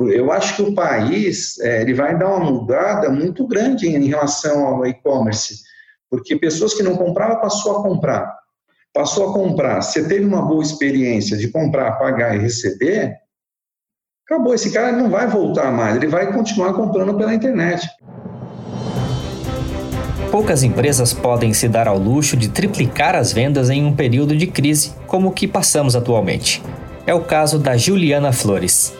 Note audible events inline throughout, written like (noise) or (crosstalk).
Eu acho que o país é, ele vai dar uma mudada muito grande em relação ao e-commerce, porque pessoas que não compravam passou a comprar, passou a comprar. Você teve uma boa experiência de comprar, pagar e receber, acabou. Esse cara não vai voltar mais, ele vai continuar comprando pela internet. Poucas empresas podem se dar ao luxo de triplicar as vendas em um período de crise como o que passamos atualmente. É o caso da Juliana Flores.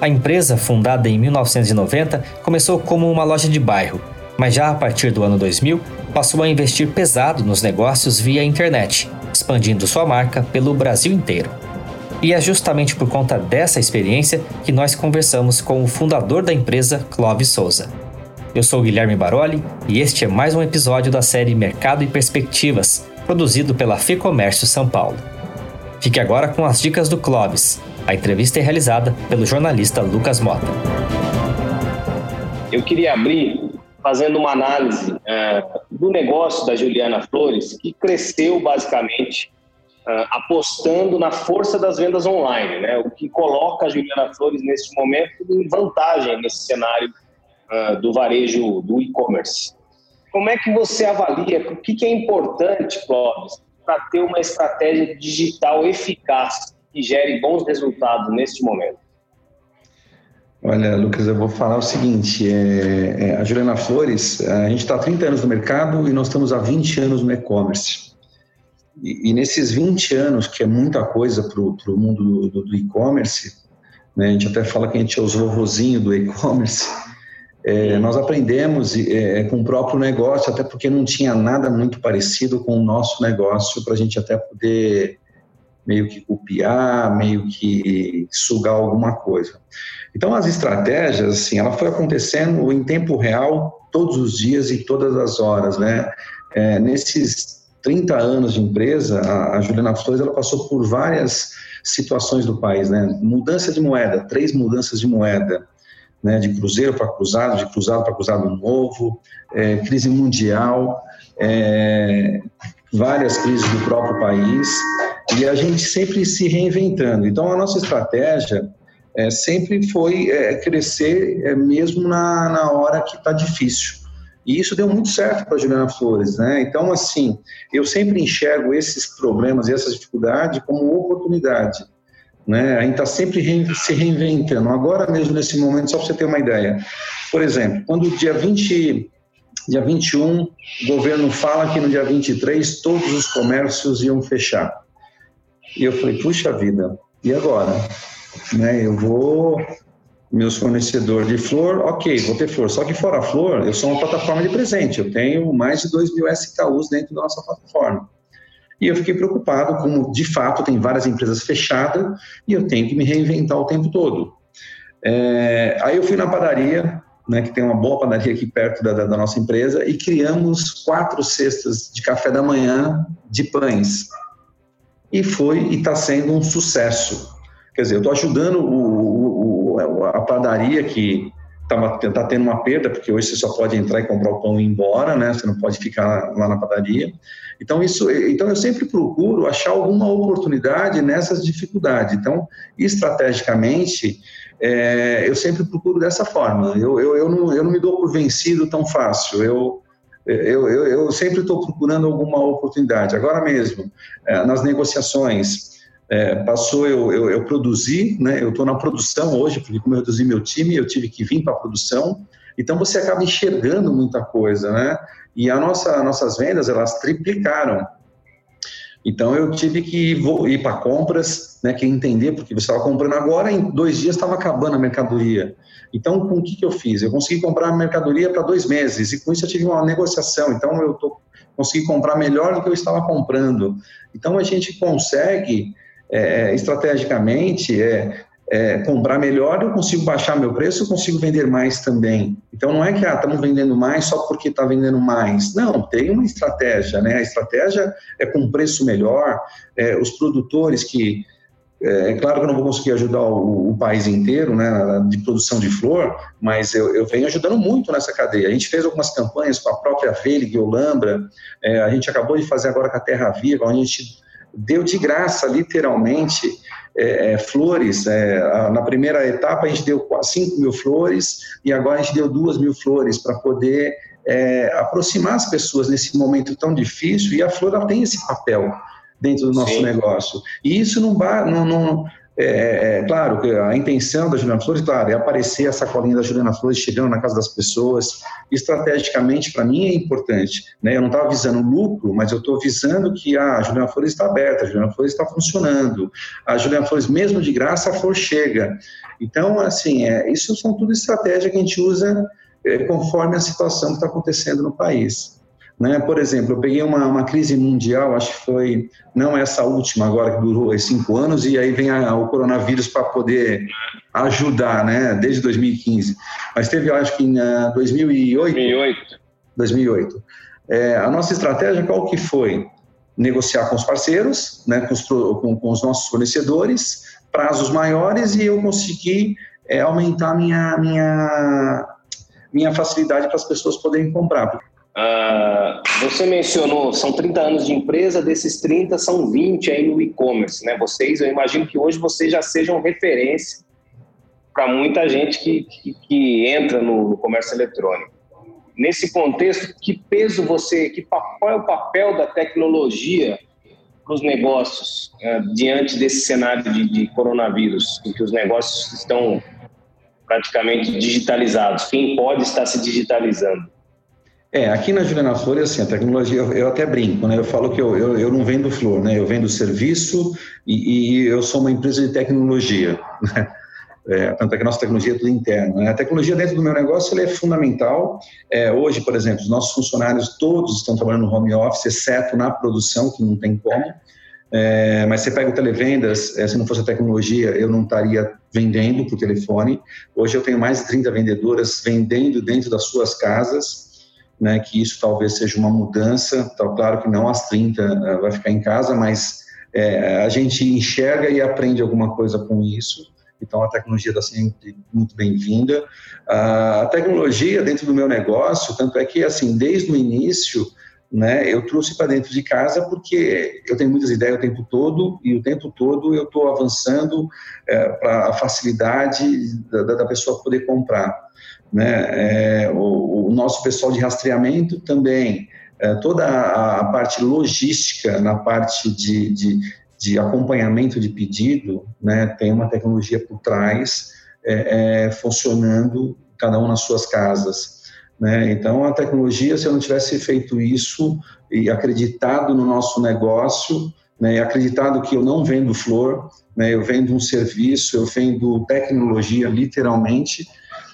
A empresa, fundada em 1990, começou como uma loja de bairro, mas já a partir do ano 2000 passou a investir pesado nos negócios via internet, expandindo sua marca pelo Brasil inteiro. E é justamente por conta dessa experiência que nós conversamos com o fundador da empresa, Clóvis Souza. Eu sou Guilherme Baroli e este é mais um episódio da série Mercado e Perspectivas, produzido pela FEComércio São Paulo. Fique agora com as dicas do Clóvis, a entrevista é realizada pelo jornalista Lucas Mota. Eu queria abrir fazendo uma análise uh, do negócio da Juliana Flores, que cresceu basicamente uh, apostando na força das vendas online, né? o que coloca a Juliana Flores neste momento em vantagem nesse cenário uh, do varejo do e-commerce. Como é que você avalia o que, que é importante, Clóvis, para ter uma estratégia digital eficaz que gere bons resultados neste momento? Olha, Lucas, eu vou falar o seguinte: é, é, a Juliana Flores, a gente está há 30 anos no mercado e nós estamos há 20 anos no e-commerce. E, e, nesses 20 anos, que é muita coisa para o mundo do, do e-commerce, né, a gente até fala que a gente é os vovozinhos do e-commerce, é, nós aprendemos é, com o próprio negócio, até porque não tinha nada muito parecido com o nosso negócio para a gente até poder meio que copiar, meio que sugar alguma coisa. Então, as estratégias, assim, ela foi acontecendo em tempo real, todos os dias e todas as horas, né? É, nesses 30 anos de empresa, a, a Juliana Flores, ela passou por várias situações do país, né? Mudança de moeda, três mudanças de moeda, né? De cruzeiro para cruzado, de cruzado para cruzado novo, é, crise mundial, é, várias crises do próprio país, e a gente sempre se reinventando. Então, a nossa estratégia é, sempre foi é, crescer é, mesmo na, na hora que está difícil. E isso deu muito certo para a Juliana Flores, né? Então, assim, eu sempre enxergo esses problemas e essas dificuldades como oportunidade, né? A gente está sempre se reinventando. Agora mesmo, nesse momento, só para você ter uma ideia. Por exemplo, quando dia 20, dia 21, o governo fala que no dia 23 todos os comércios iam fechar. E eu falei, puxa vida, e agora? Né, eu vou, meus fornecedores de flor, ok, vou ter flor, só que fora flor, eu sou uma plataforma de presente, eu tenho mais de 2 mil SKUs dentro da nossa plataforma. E eu fiquei preocupado, como de fato tem várias empresas fechadas e eu tenho que me reinventar o tempo todo. É, aí eu fui na padaria, né, que tem uma boa padaria aqui perto da, da, nossa empresa, e criamos quatro cestas de café da manhã de pães e foi e está sendo um sucesso. Quer dizer, eu estou ajudando o, o, a padaria que está tá tendo uma perda, porque hoje você só pode entrar e comprar o pão e ir embora, né? Você não pode ficar lá na padaria. Então, isso, então eu sempre procuro achar alguma oportunidade nessas dificuldades. Então, estrategicamente, é, eu sempre procuro dessa forma. Eu, eu, eu, não, eu não me dou por vencido tão fácil. Eu, eu, eu, eu sempre estou procurando alguma oportunidade. Agora mesmo, é, nas negociações, é, passou eu, eu, eu produzi, né, eu estou na produção hoje, porque como eu reduzi meu time, eu tive que vir para a produção, então você acaba enxergando muita coisa, né? E a nossa, nossas vendas, elas triplicaram. Então eu tive que ir para compras, né, que entender, porque você estava comprando agora, em dois dias estava acabando a mercadoria. Então, com o que, que eu fiz? Eu consegui comprar a mercadoria para dois meses, e com isso eu tive uma negociação. Então, eu tô, consegui comprar melhor do que eu estava comprando. Então, a gente consegue, é, estrategicamente, é, é, comprar melhor, eu consigo baixar meu preço, eu consigo vender mais também. Então não é que ah, estamos vendendo mais só porque está vendendo mais. Não, tem uma estratégia, né? A estratégia é com preço melhor, é, os produtores que é, é claro que eu não vou conseguir ajudar o, o, país inteiro, né, de produção de flor, mas eu, eu, venho ajudando muito nessa cadeia. A gente fez algumas campanhas com a própria Velig Olambra, é, a gente acabou de fazer agora com a Terra Viva, onde a gente deu de graça, literalmente, é, é, flores. É, na primeira etapa a gente deu 5 mil flores e agora a gente deu 2 mil flores para poder é, aproximar as pessoas nesse momento tão difícil e a flor ela tem esse papel dentro do nosso Sim. negócio. E isso não, não, não é, é, é, claro que a intenção da Juliana Flores, claro, é aparecer a sacolinha da Juliana Flores chegando na casa das pessoas. Estrategicamente, para mim, é importante. Né? Eu não estava visando lucro, mas eu estou visando que a Juliana Flores está aberta, a Juliana Flores está funcionando. A Juliana Flores, mesmo de graça, a flor chega. Então, assim, é, isso são tudo estratégias que a gente usa é, conforme a situação que está acontecendo no país. Né? Por exemplo, eu peguei uma, uma crise mundial, acho que foi, não essa última agora, que durou cinco anos, e aí vem a, o coronavírus para poder ajudar, né? desde 2015. Mas teve, acho que em uh, 2008. 2008. 2008. É, a nossa estratégia qual que foi? Negociar com os parceiros, né, com, os, com, com os nossos fornecedores, prazos maiores, e eu consegui é, aumentar minha, minha, minha facilidade para as pessoas poderem comprar. Uh, você mencionou, são 30 anos de empresa, desses 30 são 20 aí no e-commerce, né? Vocês, eu imagino que hoje vocês já sejam referência para muita gente que, que, que entra no, no, comércio eletrônico. Nesse contexto, que peso você, que qual é o papel da tecnologia para os negócios uh, diante desse cenário de, de coronavírus, em que os negócios estão praticamente digitalizados? Quem pode estar se digitalizando? É, aqui na Juliana Flor, assim, a tecnologia, eu, eu até brinco, né? Eu falo que eu, eu, eu, não vendo flor, né? Eu vendo serviço e, e eu sou uma empresa de tecnologia, né? (laughs) É, tanto é que a nossa tecnologia é tudo interno. Né? A tecnologia dentro do meu negócio é fundamental. É, hoje, por exemplo, os nossos funcionários todos estão trabalhando no home office, exceto na produção, que não tem como. É, mas você pega o televendas, é, se não fosse a tecnologia, eu não estaria vendendo por telefone. Hoje eu tenho mais de 30 vendedoras vendendo dentro das suas casas, né, que isso talvez seja uma mudança, tá, claro que não às 30 uh, vai ficar em casa, mas é, a gente enxerga e aprende alguma coisa com isso, então a tecnologia está sempre muito bem-vinda. A tecnologia dentro do meu negócio, tanto é que, assim, desde o início, né, eu trouxe para dentro de casa porque eu tenho muitas ideias o tempo todo e o tempo todo eu estou avançando é, para a facilidade da, da pessoa poder comprar né? É, o, o, nosso pessoal de rastreamento também, é, toda a, a, parte logística na parte de, de, de, acompanhamento de pedido, né? Tem uma tecnologia por trás funcionando, cada um nas suas casas. Né? Então, a tecnologia, se eu não tivesse feito isso e acreditado no nosso negócio, né, acreditado que eu não vendo flor, né, eu vendo um serviço, eu vendo tecnologia, literalmente,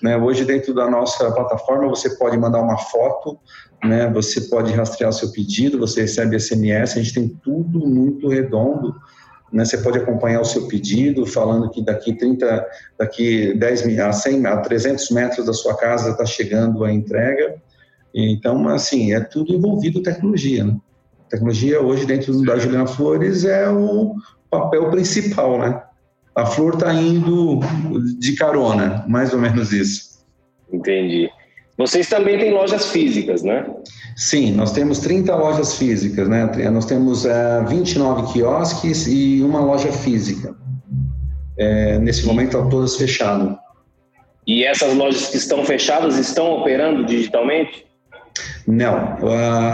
né? Hoje, dentro da nossa plataforma, você pode mandar uma foto, né? você pode rastrear seu pedido, você recebe SMS, a gente tem tudo muito redondo. Né? Você pode acompanhar o seu pedido, falando que daqui 30, daqui 10 a 100, a 300 metros da sua casa está chegando a entrega. Então, assim, é tudo envolvido tecnologia. Né? Tecnologia hoje dentro da Juliana Flores é o papel principal, né? a flor está indo de carona, mais ou menos isso. Entendi. Vocês também têm lojas físicas, né? Sim, nós temos 30 lojas físicas, né? Nós temos é, 29 quiosques e uma loja física. É, nesse momento estão todas fechadas. E essas lojas que estão fechadas estão operando digitalmente? Não.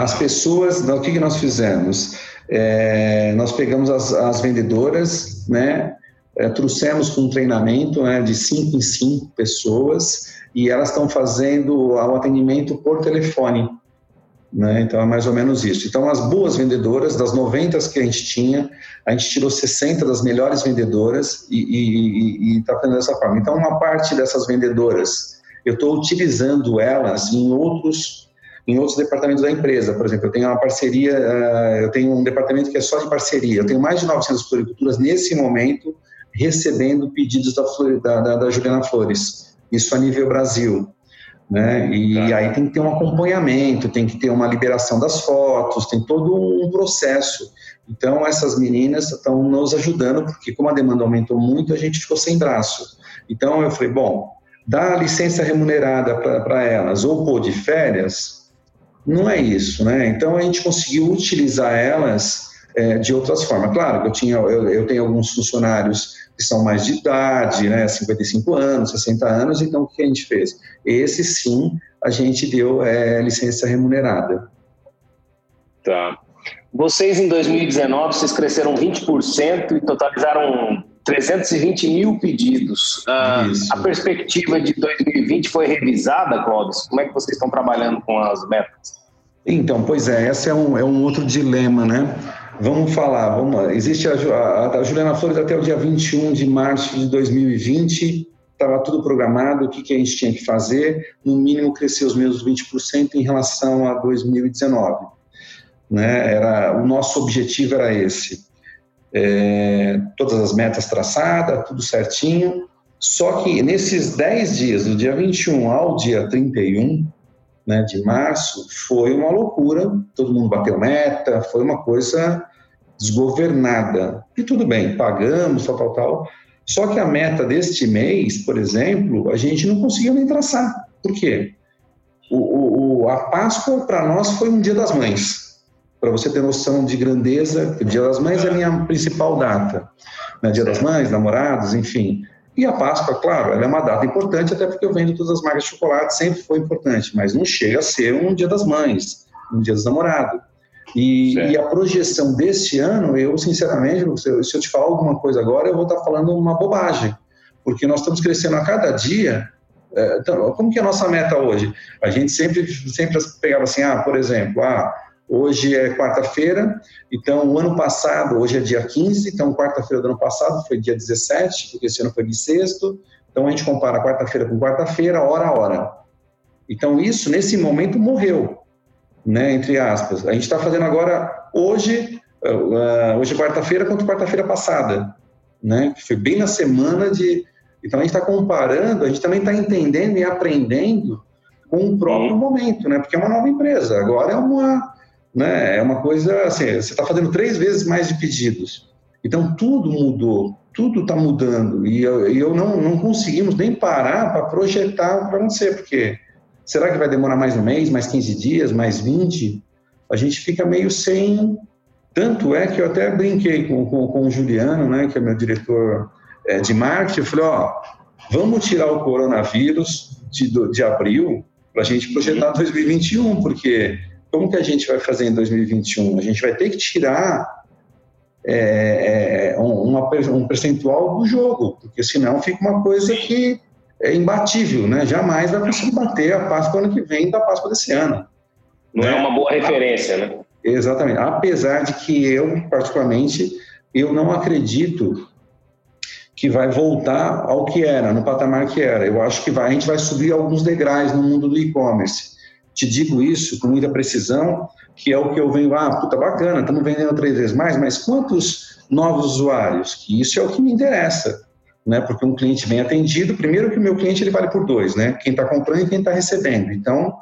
As pessoas, o que nós fizemos? É, nós pegamos as, as vendedoras, né? É, trouxemos com um treinamento né, de cinco em cinco pessoas e elas estão fazendo o atendimento por telefone. Né? Então é mais ou menos isso. Então, as boas vendedoras, das 90 que a gente tinha, a gente tirou 60 das melhores vendedoras e está fazendo dessa forma. Então, uma parte dessas vendedoras, eu estou utilizando elas em outros em outros departamentos da empresa. Por exemplo, eu tenho uma parceria, uh, eu tenho um departamento que é só de parceria. Eu tenho mais de 900 floriculturas nesse momento recebendo pedidos da, da, da Juliana Flores, isso a nível Brasil. Né? E tá. aí tem que ter um acompanhamento, tem que ter uma liberação das fotos, tem todo um processo. Então, essas meninas estão nos ajudando, porque como a demanda aumentou muito, a gente ficou sem braço. Então, eu falei, bom, dar licença remunerada para elas ou pôr de férias, não é isso, né? Então, a gente conseguiu utilizar elas é, de outras formas. Claro que eu, tinha, eu, eu, tenho alguns funcionários que são mais de idade, né, 55 anos, 60 anos, então o que a gente fez? Esse sim, a gente deu é, licença remunerada. Tá. Vocês em 2019, vocês cresceram 20% e totalizaram 320 mil pedidos. Uh, a perspectiva de 2020 foi revisada, Clóvis? Como é que vocês estão trabalhando com as metas? Então, pois é, esse é um, é um outro dilema, né? Vamos falar, vamos, existe a, a, a Juliana Flores até o dia 21 de março de 2020, estava tudo programado, o que, que a gente tinha que fazer, no mínimo crescer os mesmos 20% em relação a 2019. Né? Era, o nosso objetivo era esse é, todas as metas traçadas, tudo certinho. Só que nesses 10 dias, do dia 21 ao dia 31 né, de março, foi uma loucura. Todo mundo bateu meta, foi uma coisa desgovernada. E tudo bem, pagamos, tal, tal, tal. Só que a meta deste mês, por exemplo, a gente não conseguiu nem traçar. Por quê? O, o, a Páscoa, para nós, foi um dia das mães para você ter noção de grandeza, o Dia das Mães é a minha principal data. Né? Dia das Mães, namorados, enfim. E a Páscoa, claro, ela é uma data importante, até porque eu vendo todas as marcas de chocolate, sempre foi importante, mas não chega a ser um Dia das Mães, um Dia dos Namorados. E, e, a projeção deste ano, eu sinceramente, se eu, te falar alguma coisa agora, eu vou estar falando uma bobagem, porque nós estamos crescendo a cada dia. É, então, como que é a nossa meta hoje? A gente sempre, sempre pegava assim, ah, por exemplo, ah, Hoje é quarta-feira, então o ano passado, hoje é dia 15, então quarta-feira do ano passado foi dia 17, porque esse ano foi bissexto, então a gente compara quarta-feira com quarta-feira, hora a hora. Então isso, nesse momento, morreu, né, entre aspas. A gente está fazendo agora, hoje, uh, hoje é quarta-feira contra quarta-feira passada, né, que foi bem na semana de... Então a gente está comparando, a gente também está entendendo e aprendendo com o próprio momento, né, porque é uma nova empresa, agora é uma né? É uma coisa assim, você está fazendo três vezes mais de pedidos. Então tudo mudou, tudo está mudando e eu, eu, não, não conseguimos nem parar para projetar o que vai acontecer, porque será que vai demorar mais um mês, mais 15 dias, mais 20? A gente fica meio sem. Tanto é que eu até brinquei com, com, com o Juliano, né, que é meu diretor é, de marketing, eu falei: ó, vamos tirar o coronavírus de, de abril para a gente projetar 2021, porque como que a gente vai fazer em 2021? A gente vai ter que tirar é, é uma, um percentual do jogo, porque senão fica uma coisa que é imbatível, né? Jamais vai conseguir bater a Páscoa ano que vem da Páscoa desse ano. Não é né? é uma boa referência, né? Exatamente. Apesar de que eu, particularmente, eu não acredito que vai voltar ao que era, no patamar que era. Eu acho que vai, a gente vai subir alguns degraus no mundo do e-commerce te digo isso com muita precisão, que é o que eu venho, ah, puta, bacana, estamos vendendo três vezes mais, mas quantos novos usuários? Que isso é o que me interessa, né? Porque um cliente bem atendido, primeiro que o meu cliente ele vale por dois, né? Quem está comprando e quem está recebendo. Então,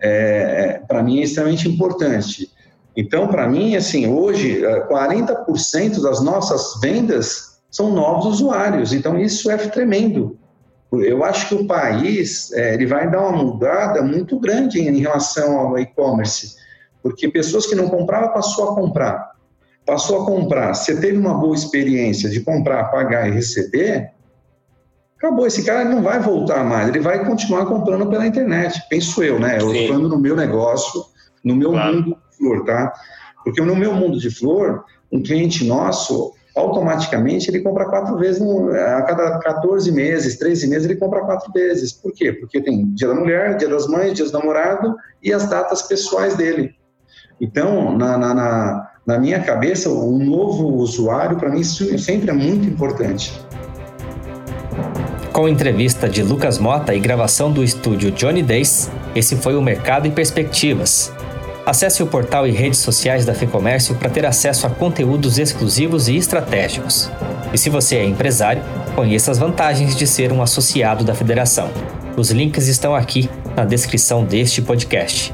é, é para mim é extremamente importante. Então, para mim, assim, hoje, 40% é, das nossas vendas são novos usuários. Então, isso é tremendo. Eu acho que o país é, ele vai dar uma mudada muito grande em, relação ao e-commerce, porque pessoas que não compravam passou a comprar, passou a comprar. Você teve uma boa experiência de comprar, pagar e receber, acabou. Esse cara não vai voltar mais, ele vai continuar comprando pela internet. Penso eu, né? Eu falando no meu negócio, no meu claro. mundo de flor, tá? Porque no meu mundo de flor, um cliente nosso automaticamente ele compra quatro vezes, a cada 14 meses, 13 meses, ele compra quatro vezes. Por quê? Porque tem Dia da Mulher, Dia das Mães, Dia do Namorado e as datas pessoais dele. Então, na, na, na, na minha cabeça, um novo usuário, para mim, isso sempre é muito importante. Com entrevista de Lucas Mota e gravação do estúdio Johnny Days, esse foi o Mercado e Perspectivas. Acesse o portal e redes sociais da FEComércio para ter acesso a conteúdos exclusivos e estratégicos. E se você é empresário, conheça as vantagens de ser um associado da federação. Os links estão aqui na descrição deste podcast.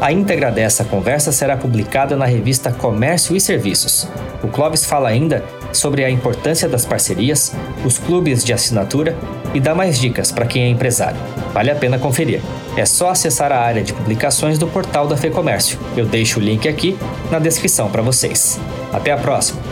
A íntegra dessa conversa será publicada na revista Comércio e Serviços. O Clóvis fala ainda sobre a importância das parcerias, os clubes de assinatura e dá mais dicas para quem é empresário. Vale a pena conferir. É só acessar a área de publicações do portal da FEComércio. Eu deixo o link aqui na descrição para vocês. Até a próxima!